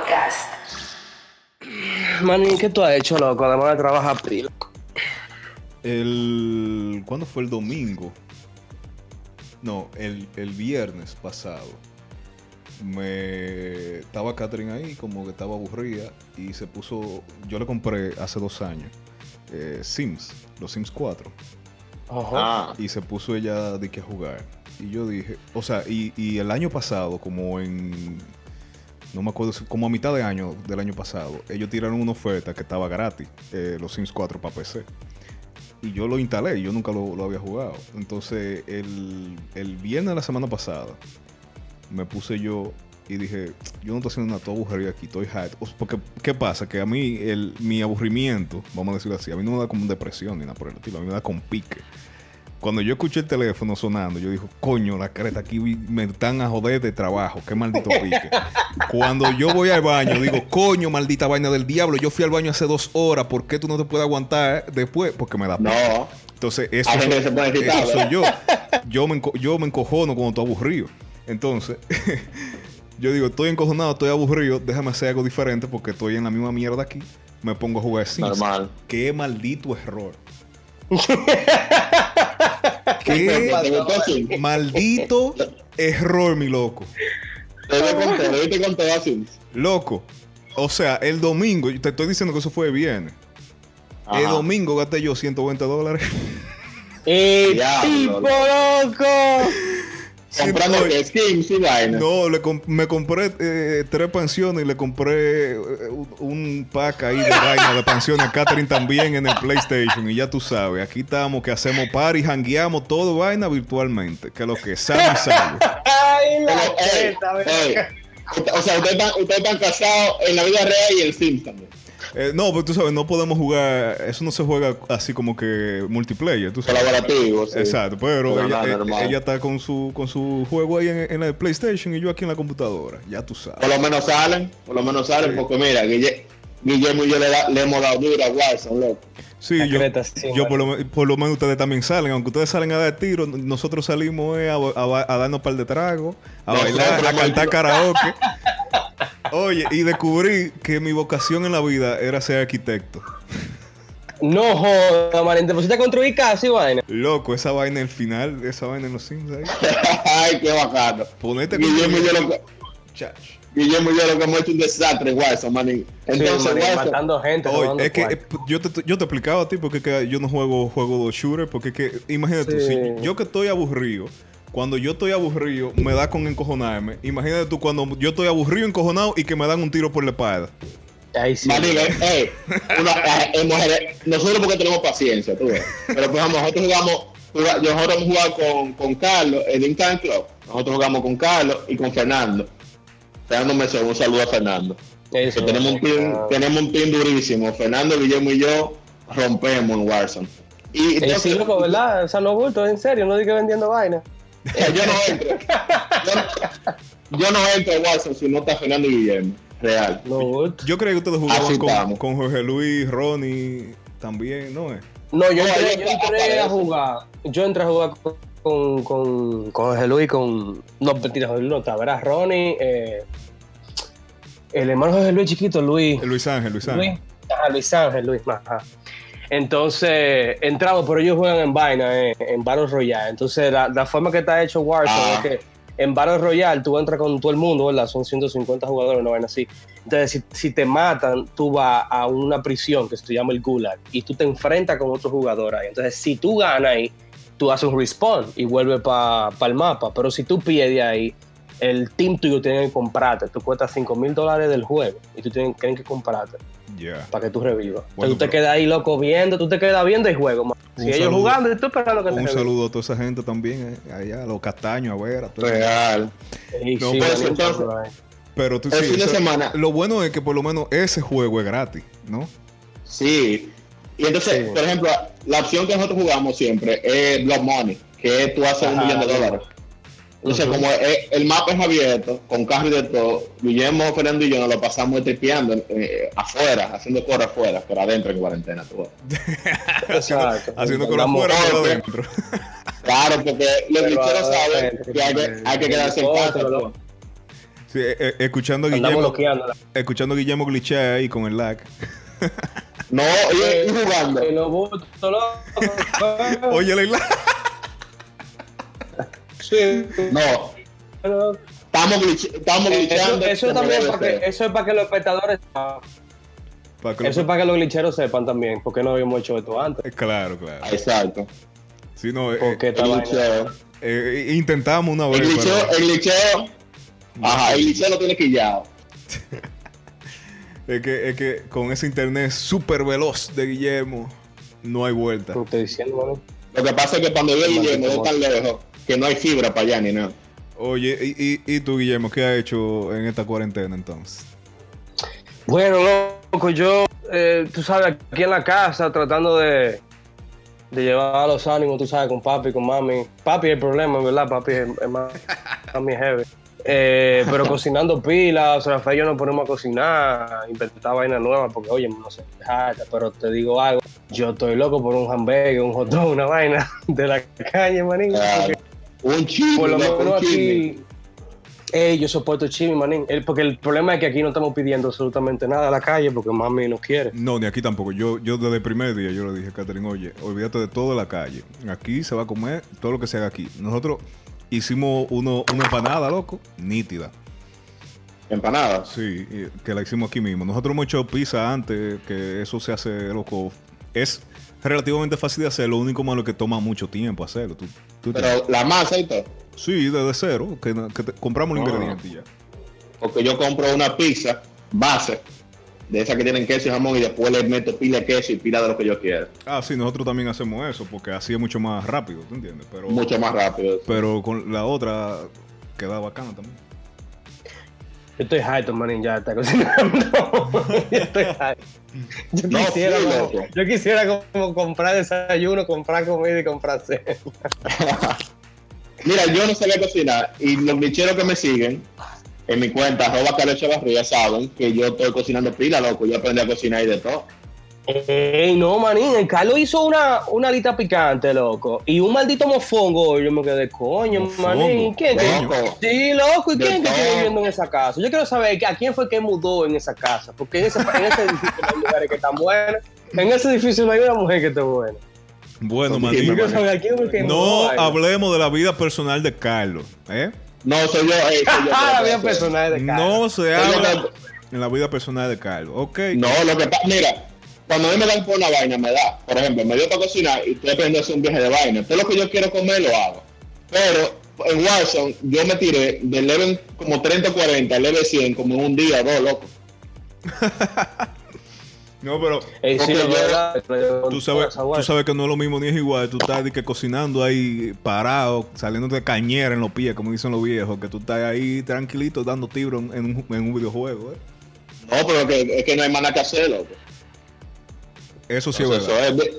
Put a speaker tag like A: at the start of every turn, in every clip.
A: Podcast.
B: Manny, ¿qué tú has hecho, loco? Además de trabajar pila.
C: El. ¿Cuándo fue el domingo? No, el, el viernes pasado. Me. Estaba Catherine ahí, como que estaba aburrida. Y se puso. Yo le compré hace dos años. eh, Sims, los Sims 4.
B: Ajá.
D: Ah,
C: Y se puso ella de que a jugar. Y yo dije, o sea, y, y el año pasado, como en. No me acuerdo, como a mitad de año del año pasado, ellos tiraron una oferta que estaba gratis, eh, los Sims 4 para PC. Y yo lo instalé, yo nunca lo, lo había jugado. Entonces, el, el viernes de la semana pasada, me puse yo y dije, yo no estoy haciendo nada, estoy aburrido aquí, estoy hard. Porque, ¿qué pasa? Que a mí, el, mi aburrimiento, vamos a decirlo así, a mí no me da como depresión ni nada por el estilo, a mí me da con pique. Cuando yo escuché el teléfono sonando, yo dije, coño, la creta, aquí me están a joder de trabajo, qué maldito pique. Cuando yo voy al baño, digo, coño, maldita vaina del diablo, yo fui al baño hace dos horas, ¿por qué tú no te puedes aguantar después? Porque me da
D: no.
C: Entonces, eso, soy, eso soy yo. Yo me, yo me encojono cuando estoy aburrido. Entonces, yo digo, estoy encojonado, estoy aburrido, déjame hacer algo diferente porque estoy en la misma mierda aquí. Me pongo a jugar Sims.
D: Normal.
C: Qué maldito error.
D: ¿Te
C: Qué maldito error, mi loco.
D: Te con.
C: Loco. O sea, el domingo, te estoy diciendo que eso fue el viernes. El domingo gasté yo 120 dólares.
B: ¡Y
D: Diablo,
B: tipo loco!
D: Comprando
C: Oye,
D: skins y vaina.
C: No, le com- me compré eh, tres pensiones y le compré eh, un, pack ahí de vaina de pensiones a Catherine también en el PlayStation. Y ya tú sabes, aquí estamos que hacemos party, jangueamos todo vaina virtualmente. Que lo que sabe, sabe.
B: ¡Ay, la
D: Pero, ey, ey, o sea, ustedes están, ustedes están casados en la vida real y el Sims también.
C: Eh, no, pero tú sabes, no podemos jugar, eso no se juega así como que multiplayer, tú sabes.
D: Colaborativo, sí.
C: Exacto, pero
D: No,
C: ella,
D: no,
C: eh, ella está con su con su juego ahí en, en la PlayStation y yo aquí en la computadora. Ya tú sabes.
D: Por lo menos salen, por lo menos salen,
C: Sí.
D: porque mira, Guille- Guillermo y yo le, da- le hemos dado duro a Warzone, loco.
C: Sí, yo,
B: creta, sí,
C: yo por, lo, por lo menos ustedes también salen. Aunque ustedes salen a dar tiro, nosotros salimos eh, a, a- a darnos un par de tragos, a
D: No,
C: bailar,
D: no,
C: a cantar
D: no.
C: karaoke. Oye, y descubrí que mi vocación en la vida era ser arquitecto.
B: No joda, man. Te pusiste a construir casa y vaina.
C: Loco, esa vaina el final, esa vaina en los Sims ahí.
D: Ay, qué bacano.
C: Ponete
D: Guillermo y yo lo que,
C: Chach.
D: Guillermo y yo lo que hemos hecho un desastre Warzone, manín. Entonces,
B: Sí, man,
D: Warzone,
B: matando gente.
C: Oye, es que eh, yo te, yo te explicaba a ti porque que yo no juego juego de shooter, porque es que, imagínate tú, si yo que estoy aburrido, cuando yo estoy aburrido, me da con encojonarme. Imagínate tú cuando yo estoy aburrido, encojonado y que me dan un tiro por la espalda.
B: Ahí sí.
D: Manín, eh, eh, una- eh, eh, mujeres- nosotros porque tenemos paciencia, tú ves. Pero pues nosotros jugamos, juga- nosotros hemos jugado con, con Carlos en Incline Club. Nosotros jugamos con Carlos y con Fernando. Fernando me un saludo a Fernando.
B: Eso,
D: tenemos un team,
B: ah.
D: tenemos un team durísimo. Fernando, Guillermo y yo rompemos en Warzone. Y
B: Eh,
D: entonces,
B: sí, loco, ¿verdad? O sea, no bulto, en serio, no diga vendiendo vaina.
D: Eh, yo no entro. Yo, no- yo no entro a Warzone si no está Fernando y Guillermo. Real.
C: Yo creo que ustedes jugaban con, con Jorge Luis, Ronnie, también, ¿no es?
B: No, yo
D: No,
B: entré,
D: yo
B: entré a jugar. Yo entré a jugar con, con, con, con Jorge Luis, con. No, mentira, Jorge Luis no está, ¿verdad? Ronnie, eh, el hermano Jorge Luis chiquito, Luis.
C: Luis Ángel, Luis
B: Luis,
C: Ángel.
B: ajá, Luis Ángel, Luis, ajá. Entonces, entramos, pero ellos juegan en vaina, eh, en Battle Royale. Entonces, la, la forma que está hecho Warzone
D: Ah.
B: es que en Battle Royale tú entras con todo el mundo, ¿verdad? Son 150 jugadores, no vaina así. Entonces, si, si te matan, tú vas a una prisión que se llama el Gulag y tú te enfrentas con otro jugador ahí. Entonces, si tú ganas ahí, tú haces un respawn y vuelves para el mapa. Pero si tú pierdes ahí, el team tuyo tiene que comprarte. Tú cuestas 5 mil dólares del juego y tú tienes, tienen que comprarte
C: Ya.
B: para que tú revivas.
C: Bueno,
B: Entonces tú te quedas ahí loco viendo, tú te quedas viendo el juego. man.
C: Un
B: Si ellos
C: saludo.
B: jugando y tú esperando que te
C: Un saludo a toda esa gente también, eh, allá, a los castaños, a ver, a todo.
D: Real.
B: Sí,
C: No,
B: sí, man, un
D: entonces-
B: saludo ahí.
C: Pero tú
D: El
C: sí,
D: fin de semana.
C: Lo bueno es que por lo menos ese juego es gratis, ¿no?
D: Sí. Y entonces,
B: Sí.
D: por ejemplo, la opción que nosotros jugamos siempre es Blood Money, que tú haces un millón de
B: sí.
D: dólares. Entonces, como el mapa es abierto, con carro y de todo, Guillermo, Fernando y yo nos lo pasamos tripeando eh, afuera, haciendo coro afuera, pero adentro en cuarentena. tú.
B: Exacto.
C: Haciendo
B: Vamos-
C: afuera, pero adentro.
D: Claro, porque los bicheros saben que hay que, hay que quedarse en casa. ves.
C: Sí, eh, eh, escuchando Guillermo, escuchando a Guillermo glitchar ahí con el lag.
D: No, y, y jugando.
C: Oye, el lag.
B: Sí.
D: No,
B: pero-
D: estamos, glitch- estamos
B: Eso,
D: glitchando.
B: eso también para eso es para que los espectadores sepan.
C: Pa' que lo-
B: Eso es para que los glitcheros sepan también, porque no habíamos hecho esto antes.
C: Eh, Claro, claro.
D: Exacto.
C: Sí, no, eh,
B: Porque
D: El glitcheo.
C: eh, intentamos una
D: El
C: vez.
D: glitcheo,
C: pero-
D: el glitcheo. Ajá, el glitcheo lo tiene quillado.
C: Es que, es que con ese internet súper veloz de Guillermo, no hay vuelta.
D: Lo que pasa es que cuando yo
B: Maldito
D: Guillermo es
B: mono.
D: tan lejos que no hay fibra para allá ni nada.
C: Oye, ¿y, y, y tú, Guillermo, qué has hecho en esta cuarentena entonces?
B: Bueno, loco, yo, eh, tú sabes, aquí en la casa tratando de, de llevar los ánimos, tú sabes, con papi, con mami. Papi es el problema, verdad, papi es, es más, mami es heavy. Eh, pero cocinando pilas, Rafael y yo nos ponemos a cocinar, inventar vainas nuevas, porque oye, no sé, pero te digo algo, yo estoy loco por un hamburger, un hot dog, una vaina de la calle, manín.
D: Claro.
B: porque
D: Un chisme,
B: por lo menos
D: chisme.
B: aquí. Ey, yo soporto chimi, manín. El- porque el problema es que aquí no estamos pidiendo absolutamente nada a la calle porque mami no quiere.
C: No, ni aquí tampoco. Yo, yo desde el primer día yo le dije a Catherine, oye, olvídate de toda la calle. Aquí se va a comer todo lo que se haga aquí. Nosotros hicimos uno, una empanada, loco, nítida.
D: Empanadas.
C: Sí, que la hicimos aquí mismo. Nosotros hemos hecho pizza antes, que eso se hace, loco. Es relativamente fácil de hacer, lo único malo es que toma mucho tiempo hacerlo. Tú, tú te-
D: Pero la masa y todo.
C: Sí, desde cero, que, que te- compramos los
D: Ah.
C: ingredientes y ya.
D: Porque yo compro una pizza base de esas que tienen queso y jamón y después le meto pila de queso y pila de lo que yo quiera.
C: Ah, sí, nosotros también hacemos eso, porque así es mucho más rápido, ¿tú entiendes? Pero,
D: Mucho más rápido.
C: pero con la otra queda bacana también.
B: Yo estoy harto, manín, ya está cocinando. yo estoy harto. Yo
D: No,
B: quisiera,
D: sí,
B: como, yo quisiera como comprar desayuno, comprar comida y comprar cena.
D: Mira, yo no sabía cocinar y los bicheros que me siguen en mi cuenta, arroba Carlos saben que yo estoy cocinando pila, loco. Yo aprendí a cocinar y de todo.
B: Ey, no, manín, el Carlos hizo una, una alita picante, loco. Y un maldito mofongo. Yo me quedé, coño,
C: Mofongo,
B: manín. ¿Quién
D: Loco.
B: Sí, loco. ¿Y quién que está viviendo en esa casa? Yo quiero saber a quién fue que mudó en esa casa. Porque en ese, en ese edificio no hay mujeres que están buenas. En ese edificio no hay una mujer que esté buena.
C: Bueno, Manín,
B: Yo saber a quién fue que
C: no hablemos de la vida personal de Carlos, ¿eh?
D: No, soy yo. eh, soy yo
B: Ah, la vida personal de Carlos.
C: No se habla en la vida personal de Carlos, ¿ok?
D: No, lo que pasa, mira, cuando a mí me dan por una vaina, me da. Por ejemplo, me dio para cocinar y estoy aprendiendo a hacer un viaje de vaina. Todo lo que yo quiero comer lo hago. Pero en Warzone yo me tiré del level como 30 o 40 al level 100 como en un día, dos, loco.
C: No, pero
B: Ey, sí,
D: yo-
B: verdad,
C: tú sabes, tú que no es lo mismo ni es igual. Tú estás de que cocinando ahí parado, saliendo de cañera en los pies, como dicen los viejos, que tú estás ahí tranquilito dando tiro en, en un, en un videojuego, ¿eh?
D: No, pero que, es que no hay más nada que hacer, loco.
C: Eso sí es
D: Entonces,
C: verdad.
D: eso es-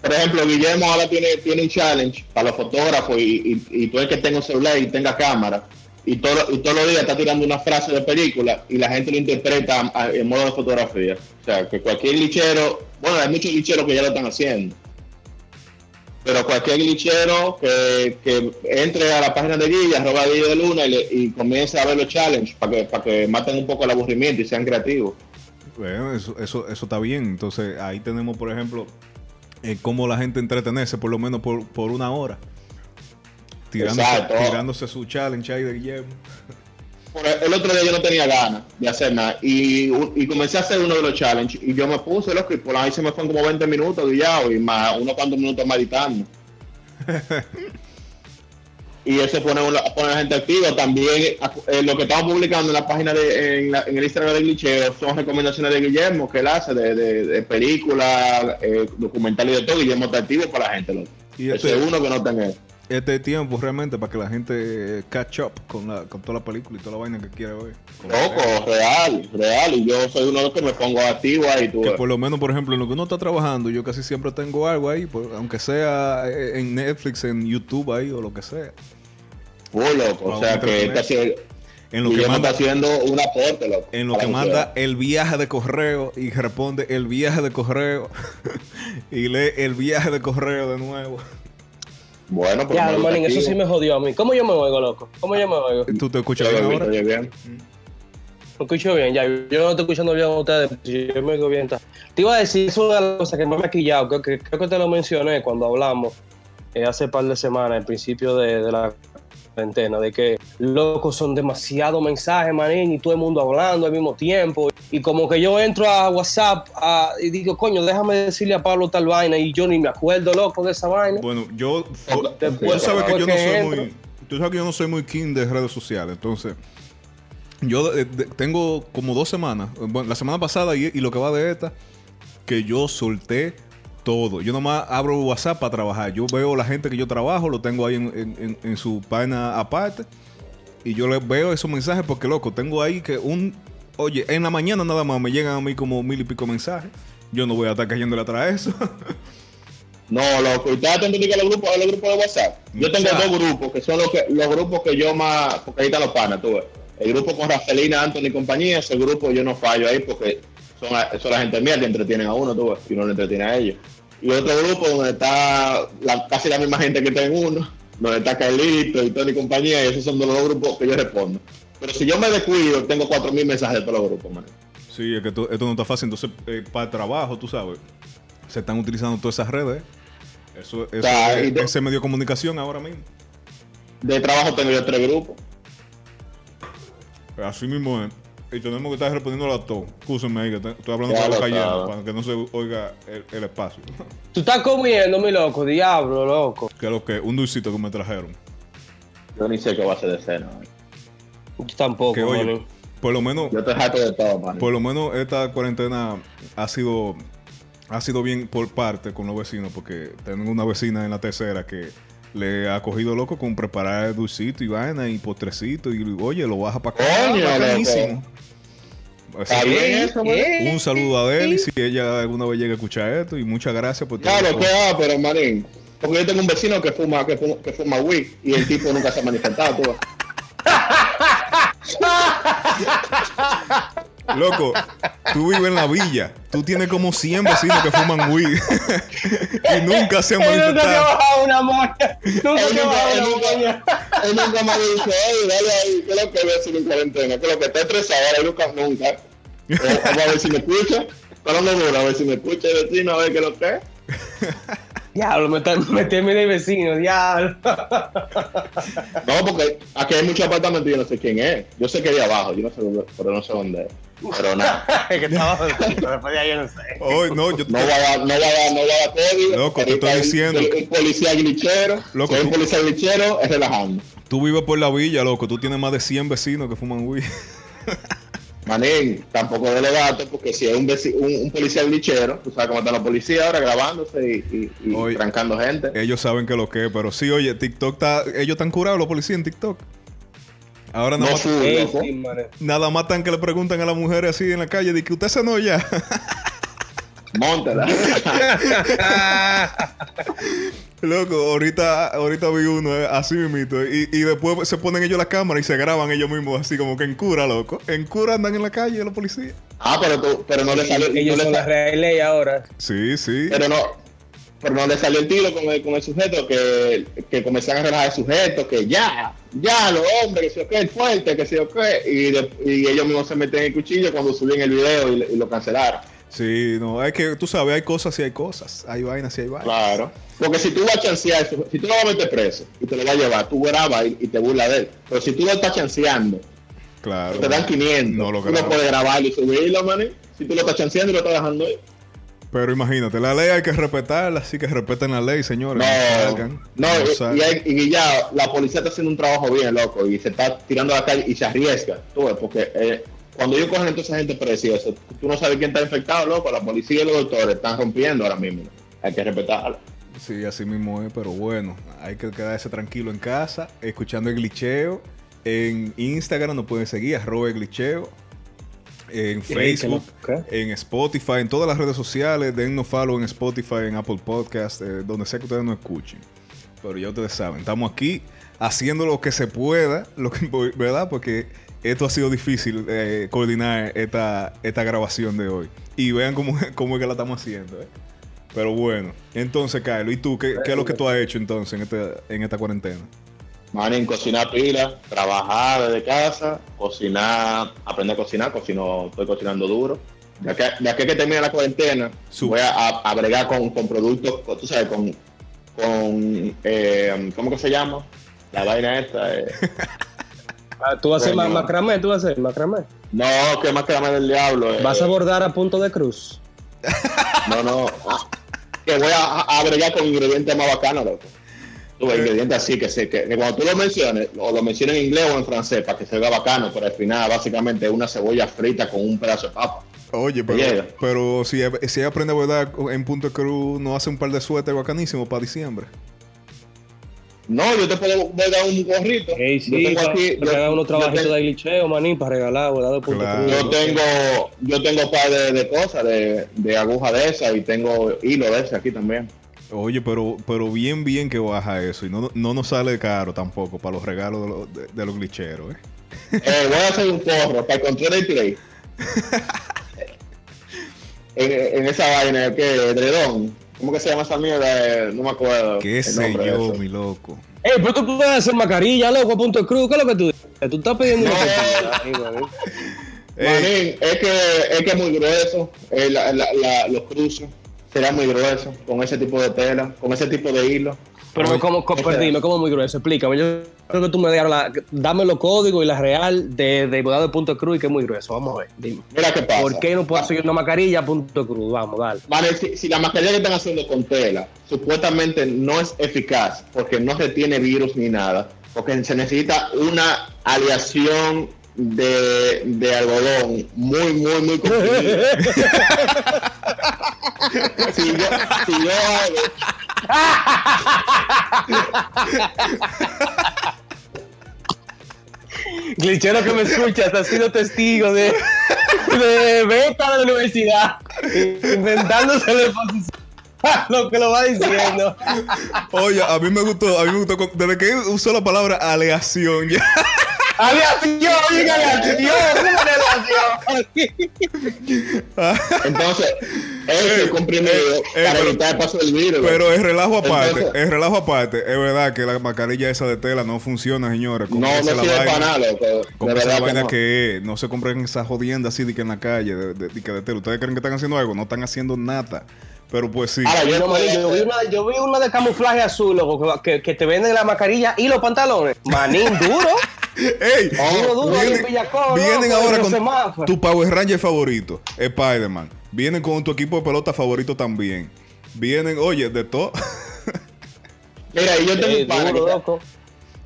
D: por ejemplo, Guillermo ahora tiene, tiene un challenge para los fotógrafos y, y, y tú el que tenga un celular y tenga cámara. Y, todo, y todos los días está tirando una frase de película y la gente lo interpreta a- en modo de fotografía. O sea, que cualquier lichero, bueno, hay muchos licheros que ya lo están haciendo. Pero cualquier lichero que, que entre a la página de Guilla, arroba Guilla de Luna y, le- y comience a ver los challenges para que, para que maten un poco el aburrimiento y sean creativos.
C: Bueno, eso, eso, eso está bien. Entonces, ahí tenemos, por ejemplo, eh, cómo la gente entretenerse por lo menos por, por una hora. Tirándose, tirándose su challenge ahí de Guillermo.
D: El otro día yo no tenía ganas de hacer nada y, y comencé a hacer uno de los challenges y yo me puse loco y por ahí se me fueron como 20 minutos guillado y más unos cuantos minutos meditando. y eso pone, pone a la gente activa. También eh, lo que estamos publicando en la página de en, la- en el Instagram de Glitcheo son recomendaciones de Guillermo que él hace de, de, de películas, eh, documentales y de todo. Guillermo está activo para la gente. Loco.
C: Y
D: Ese
C: este-
D: es uno que no está en él.
C: Este tiempo realmente para que la gente eh, catch up con, la, con toda la película y toda la vaina que quiere ver.
D: Loco, real, real. Y yo soy uno de los que me pongo activo ahí. Tú,
C: Que por lo menos, por ejemplo, en lo que uno está trabajando, yo casi siempre tengo algo ahí, por- aunque sea eh, en Netflix, en YouTube ahí o lo que sea.
D: Full, loco. O sea que está haciendo,
C: En lo que manda,
D: está haciendo un aporte, loco.
C: en lo que manda el viaje de correo y responde el viaje de correo y lee el viaje de correo de nuevo.
D: Bueno, pues
B: Ya, manín, eso sí me jodió a mí. ¿Cómo yo me oigo, loco? ¿Cómo yo me oigo?
C: ¿Tú te escuchas bien ahora?
D: bien.
B: Me escucho bien, ya. Yo no estoy escuchando bien a ustedes, yo me oigo bien. Te iba a decir, es una de las cosas que no me ha quillado, creo que, creo que te lo mencioné cuando hablamos eh, hace un par de semanas, al principio de, de la cuarentena, de que locos son demasiados mensajes, manín, y todo el mundo hablando al mismo tiempo. Y como que yo entro a WhatsApp a- y digo, coño, déjame decirle a Pablo tal vaina, y yo ni me acuerdo, loco, de esa vaina.
C: Bueno, yo.
B: Después-
C: tú sabes que yo no soy muy. Tú sabes que yo no soy muy king de redes sociales. Entonces, yo de- de- tengo como dos semanas. Bueno, la semana pasada y, y lo que va de esta, que yo solté todo. Yo nomás abro WhatsApp para trabajar. Yo veo la gente que yo trabajo, lo tengo ahí en, en- en- en su página aparte. Y yo les veo esos mensajes porque, loco, tengo ahí que un. Oye, en la mañana nada más me llegan a mí como mil y pico mensajes. Yo no voy a estar cayéndole atrás a eso.
D: No, loco, estás atento a los grupos, a los grupos de WhatsApp. Yo tengo dos grupos, que son los, que, los grupos que yo más, porque ahí están los panas, tú ves. El grupo con Rafelina, Anthony y compañía, ese grupo yo no fallo ahí porque son, son la gente mía que entretienen a uno, tú ves, y uno le entretiene a ellos. Y otro grupo donde está la- casi la misma gente que está en uno, donde está Carlito y Tony y compañía, y esos son los dos grupos que yo respondo. Pero si yo me descuido, tengo cuatro mil mensajes de todos los grupos, man.
C: Sí, es que esto, esto no está fácil. Entonces, eh, para el trabajo, tú sabes, se están utilizando todas esas redes. Eso, eso
D: sea,
C: es,
D: y de-
C: ese medio de comunicación ahora mismo.
D: De trabajo tengo yo tres grupos.
C: Así mismo es. Y tenemos que estar respondiendo a todo. Escúsenme ahí, que te- estoy hablando con la boca llena para que no se oiga el, el espacio.
B: Tú estás comiendo, mi loco, diablo, loco.
C: que es lo que un dulcito que me trajeron.
D: Yo ni sé qué va a ser de cena.
B: Yo tampoco,
C: Que oye, por lo menos,
D: Yo te jato de todo, man.
C: por lo menos esta cuarentena ha sido ha sido bien por parte con los vecinos, porque tengo una vecina en la tercera que le ha cogido loco con preparar dulcito y vaina y postrecito y oye, lo baja para acá.
D: Coño,
C: bacanísimo. Que un saludo a Deli si ella alguna vez llega a escuchar esto y muchas gracias por todo.
D: Claro, ¿qué va? Pero, manín, porque yo tengo un vecino que fuma, que fuma, que fuma weed y el tipo nunca se ha manifestado, tú.
C: Loco, tú vives en la villa. Tú tienes como 100 vecinos que fuman weed. y nunca se han
B: Él nunca te ha
C: manifestado.
B: bajado una moña. Nunca
D: Él
B: te ha
D: nunca-
B: bajado
D: él
B: una
D: nunca-
B: moña.
D: Él nunca me dicho, oye, dale ahí, ¿qué es lo que ves en cuarentena? ¿Qué es lo que está estresado? Ahora nunca, nunca. Eh, Vamos a ver si me escucha. ¿Para dónde voy? A ver si me escucha el vecino, a ver qué es lo que es.
B: Diablo, me está meteme de vecino, diablo.
D: No, porque aquí hay muchos apartamentos y yo no sé quién es. Yo sé que es de abajo, yo no sé, dónde- pero no sé dónde es. Pero nada.
B: Es que estaba vecino, después de ahí yo no sé.
C: Hoy, no, yo
D: No va a dar, no va a dar, no va a dar código.
C: Loco, te estoy diciendo
D: Un, un policía glitchero.
C: Loco,
D: si hay un policía glitchero, es relajando.
C: tú vives por la villa, loco. Tú tienes más de 100 vecinos que fuman weed.
D: Manín, tampoco de los datos, porque si hay un, veci- un, un policía glitchero, tú sabes cómo están los policías ahora grabándose y, y, y
C: Oye.
D: trancando gente.
C: Ellos saben que lo que es, pero sí, oye, TikTok está. Ellos están curados, los policías en TikTok. Ahora nada
D: No
C: más, nada más tan que le preguntan a las mujeres así en la calle de que usted se no ya.
D: Móntala.
C: Loco, ahorita, ahorita vi uno eh, así mismito. Y, y después se ponen ellos la cámara y se graban ellos mismos así como que en cura, loco. En cura andan en la calle los policías.
D: ah, pero, tú, pero no le salió.
B: Ellos
D: no le
B: son ahora.
C: Sí, sí.
D: pero no. Pero no le salió el tiro con el, con el sujeto que, que comenzaron a relajar el sujeto, que ya, ya, los hombres, que se o qué, el fuerte, que se o qué, y, de- y ellos mismos se meten en el cuchillo cuando subían el video y, y lo cancelaron.
C: Sí, no, hay que, tú sabes, hay cosas y hay cosas. Hay vainas y hay vainas.
D: Claro. Porque si tú vas a chancear, si tú lo vas a meter preso y te lo vas a llevar, tú grabas y, y te burlas de él. Pero si tú lo estás chanceando,
C: Claro.
D: te dan 500,
C: No lo
D: tú no puedes grabarlo y subirlo, man. Si tú lo estás chanceando y lo estás dejando ahí.
C: Pero imagínate, la ley hay que respetarla, así que respeten la ley, señores.
D: No,
C: salgan,
D: no,
C: no
D: y- ya la policía está haciendo un trabajo bien, loco, y se está tirando a la calle y se arriesga, tú ves, porque eh, cuando ellos cogen esa gente eso, tú no sabes quién está infectado, loco, la policía y los doctores están rompiendo ahora mismo. Hay que respetarlo.
C: Sí, así mismo es, pero bueno, hay que quedarse tranquilo en casa, escuchando el glitcheo. En Instagram nos pueden seguir, arroba el glitcheo. En Facebook, en Spotify, en todas las redes sociales. Dennos follow en Spotify, en Apple Podcast, eh, donde sea que ustedes nos escuchen. Pero ya ustedes saben, estamos aquí haciendo lo que se pueda, lo que, ¿verdad? Porque esto ha sido difícil eh, coordinar esta, esta grabación de hoy. Y vean cómo, cómo es que la estamos haciendo. ¿eh? Pero bueno, entonces, Carlos, ¿y tú qué, qué es lo que tú has hecho entonces en, este- en esta cuarentena?
D: Manín, cocinar pila, trabajar desde casa, cocinar, aprender a cocinar, cocino, estoy cocinando duro. De aquí, de aquí que termine la cuarentena, voy a, a, a bregar con, con productos, con- tú sabes, con, con eh, ¿cómo que se llama? La vaina esta. eh.
B: Ah, Tú vas a hacer macramé, tú vas a hacer macramé.
D: No, que madre del diablo. eh.
B: Vas a bordar a punto de cruz.
D: No, no. ah, que voy a, a bregar con ingredientes más bacanos, loco. Ves, ingredientes así que, sé, que, que cuando tú lo menciones, o lo menciones en inglés o en francés, para que se vea bacano, pero al final, básicamente, es una cebolla frita con un pedazo de papa.
C: Oye, pero, pero si, si ella aprende a en Punto Cruz, no hace un par de suéteres bacanísimos para diciembre.
D: No, yo te puedo voy a dar un gorrito.
B: Ey,
D: yo
B: sí,
D: tengo
B: para
D: aquí, yo,
B: unos
D: yo
B: trabajitos
D: tengo-
B: de glitcheo, manín, para regalar, bordado punto
C: Claro.
B: cruz.
D: yo tengo, yo tengo un par de, de cosas, de, de aguja de esas, y tengo hilo de ese aquí también.
C: Oye, pero, pero bien, bien que baja eso. Y no, no nos sale caro tampoco para los regalos de, los- de- de los glitcheros, ¿eh?
D: Eh, voy a hacer un porro para el control del play. en, en esa vaina, que Dredón. ¿Cómo que se llama esa mierda? Eh, No me acuerdo.
C: ¿Qué sé yo, mi loco?
B: Ey, pero tú puedes hacer mascarilla, loco, a punto de cruz. ¿Qué es lo que tú dices? Tú estás pidiendo ahí, manín.
D: Es que es que es muy grueso. eh, la- la- la- los cruzos serán muy gruesos con ese tipo de tela, con ese tipo de hilo.
B: Pero
C: Oye,
B: como, como, dime, ¿cómo muy grueso? Explícame. Yo creo que tú me dieron la... Dame los códigos y la real de, de de punto cruz y que es muy grueso. Vamos a ver, dime.
D: Mira qué pasa.
B: ¿Por qué no puedo hacer una mascarilla punto cruz? Vamos, dale.
D: Vale, si, si la mascarilla que están haciendo con tela supuestamente no es eficaz porque no retiene virus ni nada, porque se necesita una aleación de, de algodón muy, muy, muy. si, yo, si yo hago-
B: Glitchero que me escucha, está siendo testigo de, de beta de la universidad, inventándose la exposición. Lo que lo va diciendo.
C: Oye, a mí me gustó, a mí me gustó. Desde que usó la palabra aleación, ya.
B: Aleación, oiga, aleación,
D: entonces, ese comprimido
C: eh, eh,
D: para
C: pero-
D: evitar el paso del virus.
C: Pero es relajo aparte,
D: Entonces-
C: es relajo aparte. Es verdad que la mascarilla esa de tela no funciona, señores.
D: no, no
C: la
D: sirve
C: vaina.
D: para nada, verdad que
C: vaina
D: no.
C: que es. No se compren esa jodienda así de que en la calle, de, de- de que de tela. Ustedes creen que están haciendo algo, no están haciendo nada. Pero pues sí.
D: Ahora,
B: Yo, no, manín, yo vi una, yo vi una de camuflaje azul, loco, que, que te venden la mascarilla y los pantalones. Manín duro.
C: ¡Ey!
B: Duro, duro, ahí en
C: vienen, ahora con tu Power Ranger favorito, Spider-Man. Vienen con tu equipo de pelota favorito también. Vienen, oye, de todo.
D: Mira, y yo tengo
B: Ey,
D: un pana
B: duro,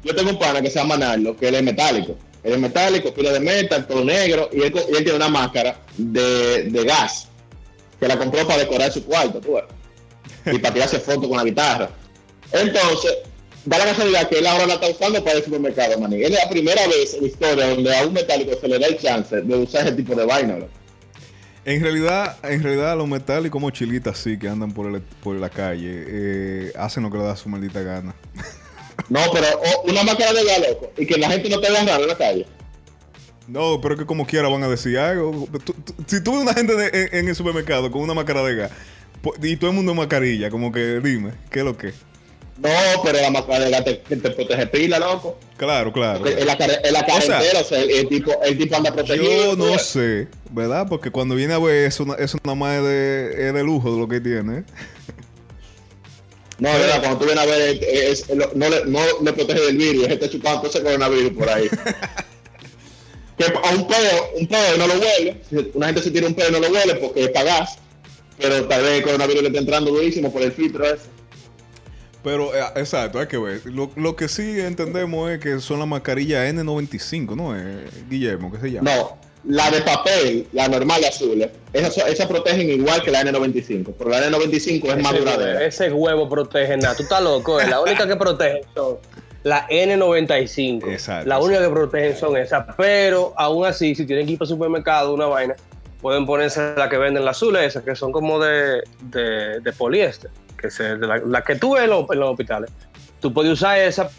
D: yo tengo un pana que se llama Narlo, que él es metálico. Él es metálico, pila de metal, todo negro, y él, co- y él tiene una máscara de, de gas, que la compró para decorar su cuarto, tú ves, y para tirarse fotos con la guitarra. Entonces, da la casualidad que él ahora la está usando para el supermercado, maní. Es la primera vez en la historia donde a un metálico se le da el chance de usar ese tipo de vaina, bro.
C: En realidad, en realidad los metálicos mochilitas sí que andan por, el- por la calle eh, hacen lo que le da su maldita gana.
D: No, pero oh, una máscara de gas, loco, y que la gente no te vea raro en la calle.
C: No, pero que como quiera van a decir algo. Tú- tú- si tú ves una gente de- en, en el supermercado con una máscara de gas y todo el mundo en mascarilla, como que dime, ¿qué es lo que?
D: No, pero la gas te, te protege pila, loco.
C: Claro, claro.
D: En la, en la
C: O sea,
D: carretera, o sea, el, el tipo, el tipo anda protegido.
C: Yo no sé, ¿verdad? Porque cuando viene a ver eso, na- eso nada más es de, es de lujo de lo que tiene.
D: No, es verdad, cuando tú vienes a ver, es- es- no, le, no le protege del virus, es está chupando ese coronavirus por ahí. que a un pedo, un pedo no lo huele, una gente se tira un pedo no lo huele porque es para gas, pero tal vez el coronavirus le está entrando durísimo por el filtro ese.
C: Pero, eh, exacto, hay que ver. Lo, lo que sí entendemos es que son las mascarillas N95, ¿no? Eh, Guillermo, ¿qué se llama?
D: No, la de papel, la normal azul, esas, son- esas protegen igual que la N95, pero la N95 es más
B: Ese,
D: duradera.
B: ese huevo protege nada. Tú estás loco. eh. La única que protege son la N95.
C: Exacto,
B: La única que protegen son esas. Pero aún así, si tienen que ir para el supermercado, una vaina, pueden ponerse la que venden las azules, esas que son como de, de, de poliéster. Que de la, la que tú ves en los, en los hospitales. Tú puedes usar esa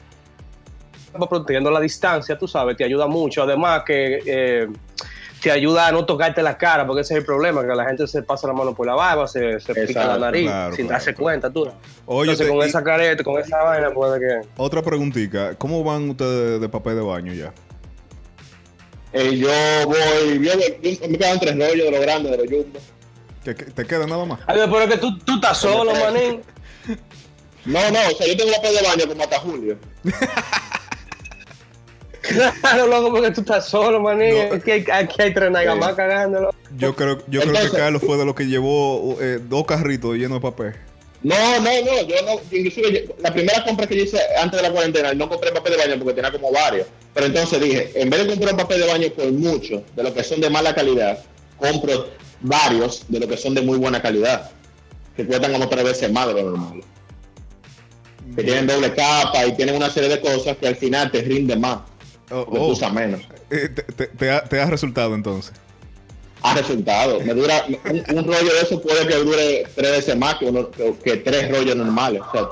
B: protegiendo la distancia, tú sabes, te ayuda mucho. Además que eh, te ayuda a no tocarte la cara, porque ese es el problema, que la gente se pasa la mano por la barba, se, se pica la nariz,
C: claro,
B: sin
C: claro,
B: darse
C: claro.
B: cuenta, tú.
C: Oye,
B: Entonces,
C: te-
B: con
C: y-
B: esa careta, con esa vaina, puede que...
C: otra preguntita. ¿Cómo van ustedes de papel de baño ya?
D: Eh, yo voy, yo, yo- me quedan tres rollos de lo grande, de lo jumbo.
C: ¿Te, te queda nada más?
B: Ay, pero es que tú, tú estás solo, manín.
D: No, no, o sea, yo tengo papel de baño como hasta julio.
B: Claro, loco, porque tú estás solo, manín.
C: No.
B: Aquí, hay, aquí hay tres nalgas más cagándolo.
C: Yo creo, yo creo que Carlos fue de los que llevó eh, dos carritos llenos de papel.
D: No, no, no, yo no, inclusive yo- la primera compra que yo hice antes de la cuarentena, no compré papel de baño porque tenía como varios. Pero entonces dije, en vez de comprar papel de baño por mucho, de lo que son de mala calidad, compro varios de lo que son de muy buena calidad, que cuestan como tres veces más de lo normal. Que tienen doble capa y tienen una serie de cosas que al final te rinde más,
C: Oh, oh,
D: tú usas menos.
C: eh, te, te- te ha, te ha resultado entonces.
D: Ha resultado. Me dura, un, un rollo de eso puede que dure tres veces más que, uno, que, que tres rollos normales. O sea,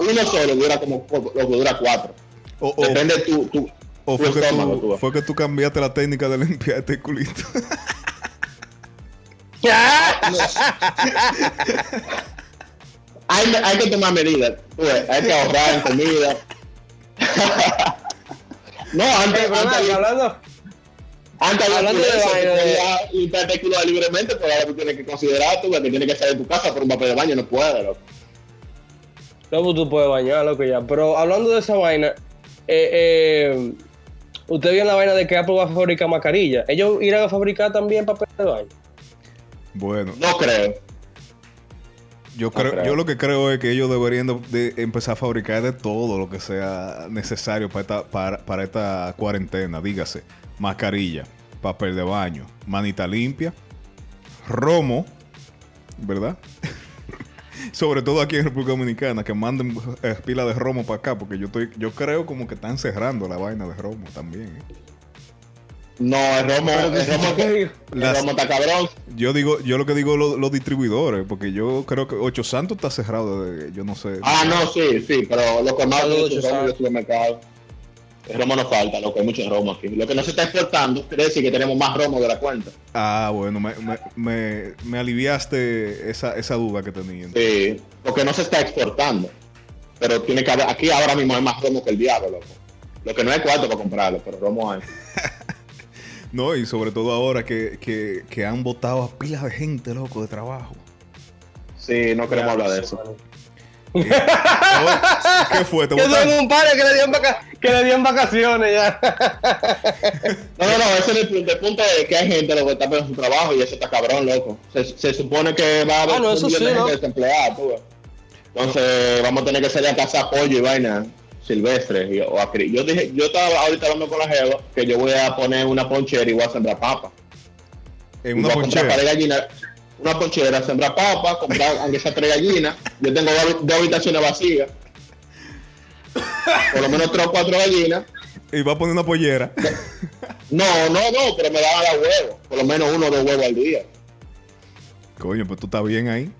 D: uno solo dura como lo que dura cuatro.
C: O, o-
D: Depende tu, tu,
C: o fue, que
D: estómago,
C: tú,
D: tú.
C: fue que tú cambiaste la técnica de limpiar este culito.
D: Hay, hay que tomar medidas. ves, hay que ahorrar en comida. no, antes,
B: pero
D: antes,
B: hablando,
D: antes
B: hablando de
D: eso,
B: de-
D: limpiarte el culo libremente, pero ahora tú tienes que considerar tú, que tienes que salir de tu casa por un papel de baño, no puedes. loco.
B: luego tú puedes bañar, loco, ya. Pero hablando de esa vaina, eh, eh, usted vio la vaina de que Apple va a fabricar mascarilla. ¿Ellos irán a fabricar también papel de baño?
C: Bueno,
D: No creo.
C: yo
D: No
C: creo,
D: creo.
C: yo lo que creo es que ellos deberían de, de empezar a fabricar de todo lo que sea necesario para esta, para, para esta cuarentena. Dígase, mascarilla, papel de baño, manita limpia, romo, ¿verdad? Sobre todo aquí en República Dominicana, que manden eh, pila de romo para acá, porque yo estoy, yo creo como que están cerrando la vaina de romo también. ¿eh?
D: No, el romo, el romo, el
C: Las-
D: romo está cabrón.
C: Yo digo, yo lo que digo lo- los distribuidores, porque yo creo que Ocho Santos está cerrado, de, yo no sé.
D: Ah, no, sí, sí, pero lo que más
B: Saludos,
D: de
B: Chusán.
D: romo de supermercado. El romo no falta, lo que hay mucho romo aquí. Lo que no se está exportando quiere decir que tenemos más romo de la cuenta.
C: Ah, bueno, me, me, me, me aliviaste esa, esa duda que tenía.
D: Sí, porque no se está exportando. Pero tiene que haber, aquí ahora mismo hay más romo que el diablo, loco. Lo que no hay cuarto para comprarlo, pero romo hay.
C: No, y sobre todo ahora que, que, que han votado a pilas de gente, loco, de trabajo.
D: Sí, no queremos hablar de eso.
C: ¿Qué fue? ¿Te
B: Yo un padre que le dio en, vaca- que le vacaciones ya.
D: No, no, no, ese es el punto. El punto es que hay gente lo que está perdiendo su trabajo y eso está cabrón, loco. Se, se supone que va a haber
B: Ah, no,
D: un
B: sí,
D: de gente
B: ¿no?
D: desempleada, tú. Entonces vamos a tener que salir a cazar pollo y vaina silvestre. y- o a cri- yo dije, yo estaba ahorita hablando con la Jeva que yo voy a poner una ponchera y voy a sembrar papa.
C: En una
D: voy a comprar
C: ponchera.
D: para gallina, una ponchera, sembrar papa, comprar aunque sea tres gallinas. Yo tengo dos, habitaciones vacías. Por lo menos tres o cuatro gallinas.
C: Y va a poner una pollera.
D: No, no, no, pero me daban la huevos. Por lo menos uno o dos huevos al día.
C: Coño, pues tú estás bien ahí.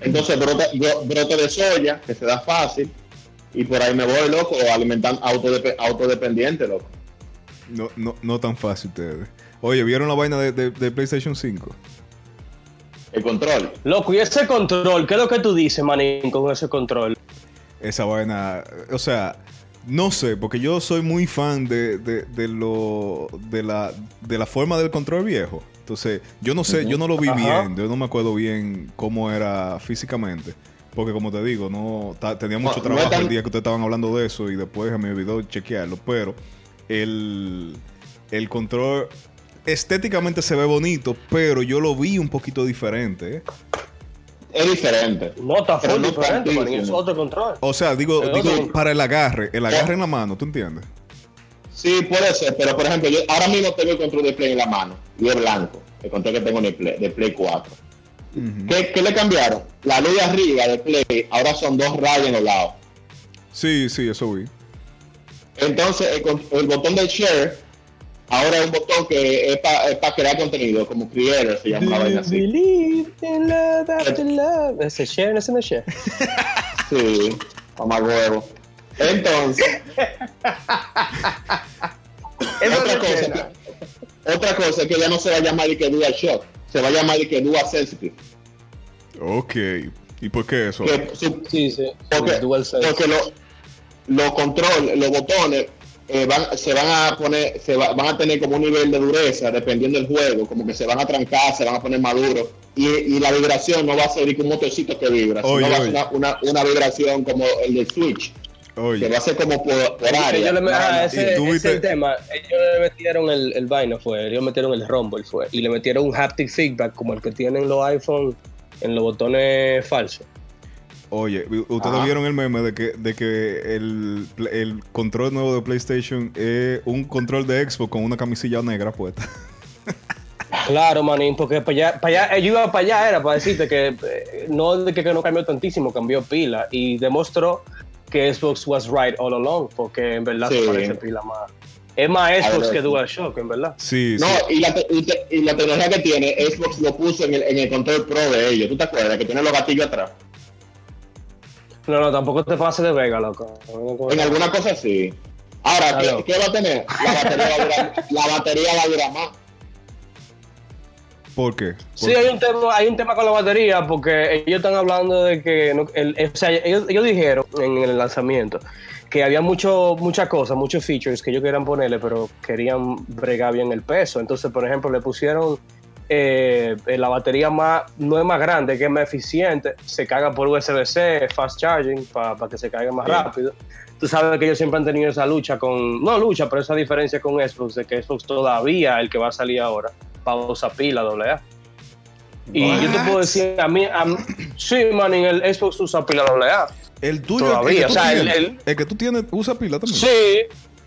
D: Entonces brote, bro- brote de soya, que se da fácil. Y por ahí me voy, loco, alimentando autodep- autodependiente, loco.
C: No, no, no tan fácil ustedes. Oye, ¿vieron la vaina de, de- de PlayStation 5?
D: El control.
B: Loco, y ese control, ¿qué es lo que tú dices, manín, con ese control?
C: Esa vaina, o sea, no sé, porque yo soy muy fan de, de, de lo, de, la, de la forma del control viejo. Entonces, yo no sé, yo no lo vi
B: Ajá.
C: bien, yo no me acuerdo bien cómo era físicamente. Porque como te digo, no ta- tenía mucho
D: No,
C: trabajo
D: tan-
C: el día que ustedes estaban hablando de eso y después me olvidó chequearlo. Pero el, el control estéticamente se ve bonito, pero yo lo vi un poquito diferente. ¿eh?
D: Es diferente.
B: No, está full
D: no
B: diferente, es otro control.
C: O sea, digo,
B: Pero
C: digo para el agarre, el agarre en la mano, ¿tú entiendes?
D: Sí, puede ser, pero por ejemplo, yo ahora mismo tengo el control de Play en la mano. Y es blanco. El control que tengo en el Play, de Play 4.
C: Ujú.
D: ¿Qué, qué le cambiaron? La luz de arriba del Play ahora son dos rayas en los lados.
C: Sí, sí, eso vi.
D: Entonces, el botón de share ahora es un botón que es para crear contenido, como creator se llama la vaina así.
B: Believe in love after love. Ese share, ese no share.
D: Sí, mamá huevo. Entonces,
B: Eso
D: otra cosa, otra cosa es que ya no se va a llamar y que Dual Shock, se va a llamar y que Dual Sensitive.
C: Ok. ¿Y por qué eso?
D: Que
B: Sí, sí.
D: porque,
B: Dual
D: porque lo- los controles, los botones eh, van, se van a poner, se va- van a tener como un nivel de dureza dependiendo del juego, como que se van a trancar, se van a poner más duros y, y la vibración no va a ser como un motorcito que vibra,
C: Oye,
D: sino va a
C: oye.
D: ser una, una, una vibración como el del Switch, que va a ser como por, por área.
B: Ellos le,
D: Una
B: ah, ese, ese es el tema. Ellos le metieron el, el vaina, fue. Ellos metieron el Rumble, fue. Y le metieron un haptic feedback como el que tienen los iPhone en los botones falsos.
C: Oye, ustedes
D: Ajá.
C: vieron el meme de que, de que el, el control nuevo de PlayStation es un control de Xbox con una camisilla negra puesta.
B: Claro, manín, porque para allá, para allá, yo iba para allá, era para decirte que eh, no de que, que no cambió tantísimo, cambió pila y demostró que Xbox was right all along, porque en verdad
D: Sí.
B: se parece pila más. Es más Xbox
D: ver,
B: que. DualShock, en verdad.
C: Sí,
D: No,
C: sí.
D: y la, te- y, te- y la tecnología que tiene, Xbox lo puso en el, en el control pro de ellos. ¿Tú te acuerdas? Que tiene los gatillos atrás.
B: No, no, tampoco te pases de Vega, loco.
D: En alguna cosa sí. Ahora, ¿qué,
B: Claro.
D: qué va a tener? La batería va a durar, la batería va a durar más.
C: ¿Por qué?
B: Sí,
C: ¿Por
B: hay un tema, hay un tema con la batería porque ellos están hablando de que, no- el- o sea, ellos, ellos dijeron en el lanzamiento que había mucho, muchas cosas, muchos features que ellos querían ponerle, pero querían bregar bien el peso. Entonces, por ejemplo, le pusieron eh, la batería más, no es más grande, que es más eficiente, se carga por USB-C, fast charging, para que se cargue más rápido. Tú sabes que ellos siempre han tenido esa lucha con, no lucha, pero esa diferencia con Xbox, de que Xbox todavía, el que va a salir ahora, va a usar pila AA. Y yo te puedo decir, a mí, a mí- sí, man, en el Xbox usa pila AA.
C: El tuyo,
B: Todavía,
C: el que
B: o
C: tú
B: sea, el-
C: tienes,
B: el-
C: el que tú tienes, usa pila también.
B: Sí,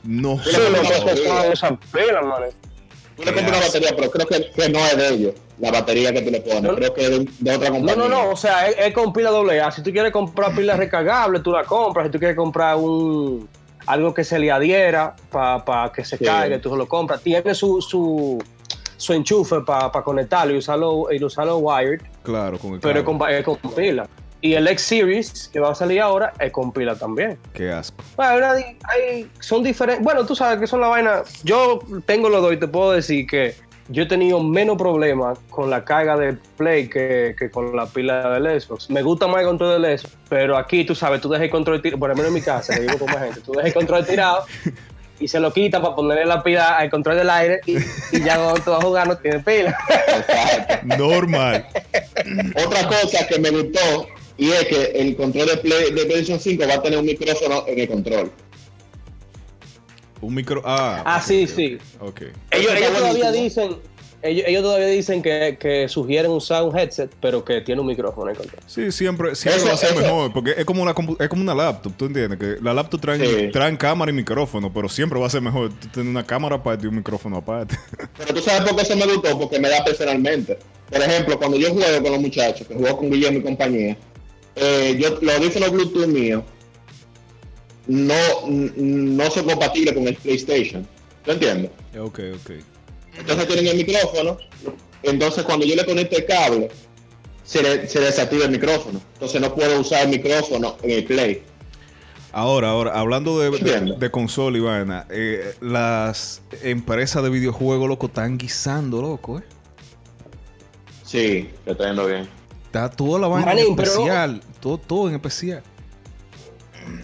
C: No.
B: sí,
D: Pero
B: los
D: no,
B: que
D: no, Tú le compras una batería, pero creo que, que no es de ellos, la batería que tú le pones.
B: No.
D: Creo que es de, de otra
B: No,
D: compañía.
B: no, no, o sea, es, es con pila AA. Si tú quieres comprar pila recargable, tú la compras. Si tú quieres comprar un algo que se le adhiera para que se
D: Sí.
B: cargue, tú lo compras. Tiene su, su, su enchufe para conectarlo y usarlo, y usarlo wired,
C: Claro, con el
B: pero es
C: cable.
B: con, es con pila. Y el X Series, que va a salir ahora, es con pila también.
C: Qué asco.
B: Bueno, hay- son diferentes. Bueno, tú sabes que son la vaina. Yo tengo los dos y te puedo decir que yo he tenido menos problemas con la carga del Play que, que con la pila del Xbox. Me gusta más el control del Xbox, pero aquí tú sabes, tú dejas el control tirado, por lo menos en mi casa, que vivo con más gente, tú dejas el control tirado y se lo quita para ponerle la pila al control del aire y, y ya cuando tú vas a jugar no tiene pila.
D: Exacto.
C: Normal.
D: Otra cosa que me gustó y es que el control de, Play, de PlayStation 5 va a tener un micrófono en el control.
C: Un micro. Ah,
B: Ah, sí, sí.
C: Ok.
B: Ellos, todavía dicen, ellos, ellos todavía dicen que, que sugieren usar un headset, pero que tiene un micrófono en el control.
C: Sí, siempre, siempre
D: Eso-
C: va a ser
D: eso-
C: mejor, porque es como, una, es como una laptop, ¿tú entiendes? Que la laptop traen,
D: Sí.
C: traen cámara y micrófono, pero siempre va a ser mejor tú tener una cámara aparte y un micrófono aparte.
D: Pero tú sabes por qué eso me gustó, porque me da personalmente. Por ejemplo, cuando yo juego con los muchachos, que juego con Guillermo y compañía, eh, yo, los audífonos Bluetooth míos no, no son compatibles con el PlayStation. ¿Tú entiendes?
C: ok, ok.
D: Entonces tienen el micrófono, entonces cuando yo le conecto el cable, se, le- se desactiva el micrófono. Entonces no puedo usar el micrófono en el Play.
C: Ahora, ahora, hablando de, de, de consola y vaina, eh, las empresas de videojuegos, loco, están guisando, loco, ¿eh?
D: Sí, está yendo bien.
C: Está toda la vaina
B: Manín,
C: en
B: pero-
C: especial, todo, todo en especial.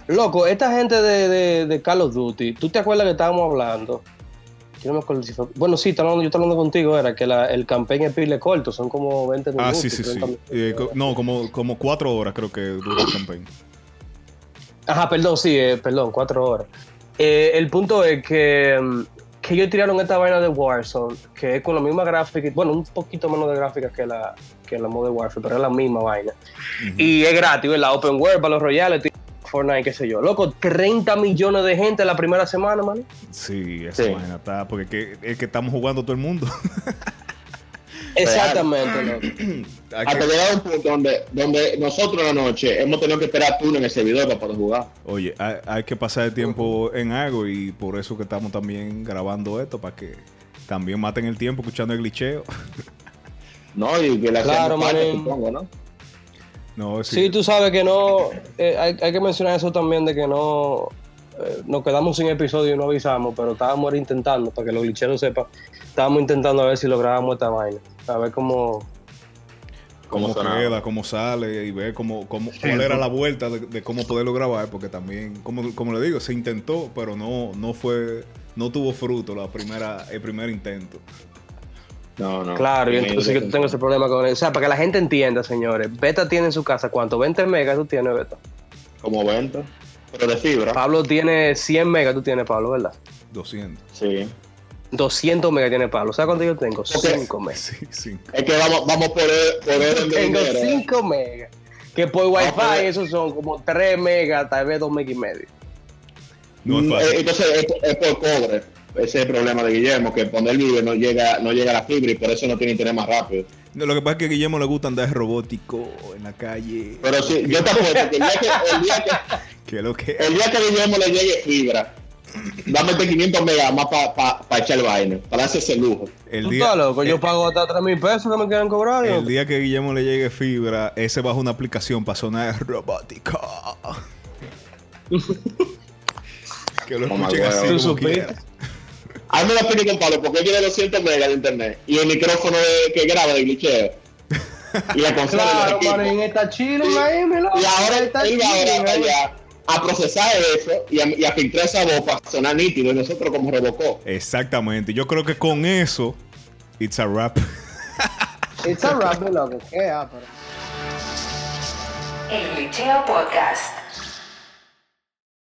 B: Loco, esta gente de, de, de Call of Duty, ¿tú te acuerdas que estábamos hablando? Yo no me acuerdo si fue- Bueno, sí, hablando- yo estaba hablando contigo, era que la- el campaign es pile corto, son como 20 minutos.
C: Ah, sí, sí, sí.
B: 30 minutos.
C: Eh, co- no, como, como cuatro horas creo que dura el campaign.
B: Ajá, perdón, sí, eh, perdón, cuatro horas. Eh, el punto es que, mm, que ellos tiraron esta vaina de Warzone, que es con la misma gráfica, bueno, un poquito menos de gráfica que la, que la Modern Warfare, pero es la misma vaina. Y es gratis, la Open World para los royales, Fortnite, qué sé yo. Loco, 30 millones de gente la primera semana, man.
C: Sí, esa
D: Sí.
C: vaina está, porque que- es que estamos jugando todo el mundo.
B: Exactamente,
D: Hasta
C: que-
D: llegar a un punto donde, donde nosotros en la noche hemos tenido que esperar turno en el servidor para poder jugar.
C: Oye, hay, hay que pasar el tiempo en algo y por eso que estamos también grabando esto, para que también maten el tiempo escuchando el glitcheo.
D: ¿No? Y que la
B: Claro,
D: parte, supongo, ¿no?
C: No, sí.
B: Sí, tú sabes que no. eh, hay, hay que mencionar eso también de que no. Eh, nos quedamos sin episodio y no avisamos, pero estábamos intentando, para que los glitcheros sepan, estábamos intentando a ver si lográbamos esta vaina. A ver cómo.
C: Cómo, queda, cómo sale y ver cómo, cómo, cuál era la vuelta de, de cómo poderlo grabar, porque también, como, como le digo, se intentó, pero no, no fue, no tuvo fruto la primera, el primer intento.
D: No, no.
B: Claro, y entonces yo tengo ese problema con él. O sea, para que la gente entienda, señores, Beta tiene en su casa, ¿cuánto? 20 megas tú tienes, Beta.
D: Como 20. Pero de fibra.
B: Pablo tiene 100 megas, tú tienes, Pablo, ¿verdad?
C: 200.
D: Sí.
B: 200 megas tiene Pablo. ¿Sabes cuánto yo tengo? 5 megas.
C: Sí, sí.
D: Es que vamos, vamos por el, por el
B: Tengo
D: dinero.
B: 5 megas. Que por Wi-Fi
D: pero-
B: esos son como 3 megas, tal vez 2 megas y medio.
C: No es
D: Mm,
C: fácil.
D: eh, Entonces es, es por cobre. Ese es el problema de Guillermo, que donde él vive no llega, no llega la fibra y por eso no tiene internet más rápido.
C: No, Lo que pasa es que a Guillermo le gusta andar robótico en la calle.
D: Pero sí, yo te apuesto que el día que, el día que,
C: Que lo que.
D: el día que Guillermo le llegue fibra, meter 500 megas más para echar el vaina, para darse ese lujo.
C: El
B: Tú
C: día,
B: estás loco, yo
C: el-
B: pago hasta 3 mil pesos que me quieran cobrar.
C: el día que Guillermo le llegue fibra, ese baja una aplicación para sonar robótico. que lo
D: Oh,
C: escuchen
D: God.
C: así
B: ¿Tú
C: como
B: supiste?
C: quiera.
D: A mí me lo expliqué con Pablo, porque él tiene 200 megas de internet y el micrófono de- que graba de glitcheo. Y la consola y
B: Claro,
D: los equipos.
B: Chilling ahí, mi loco.
D: Y ahora
B: está
D: él
B: ahí.
D: allá a procesar eso y a, y a filtrar esa voz para sonar nítido y nosotros como Robocop.
C: Exactamente. Yo creo que con eso, it's a wrap.
B: It's a rap, mi loco. ¿Qué? Ah, pero-
A: El Glitcheo Podcast.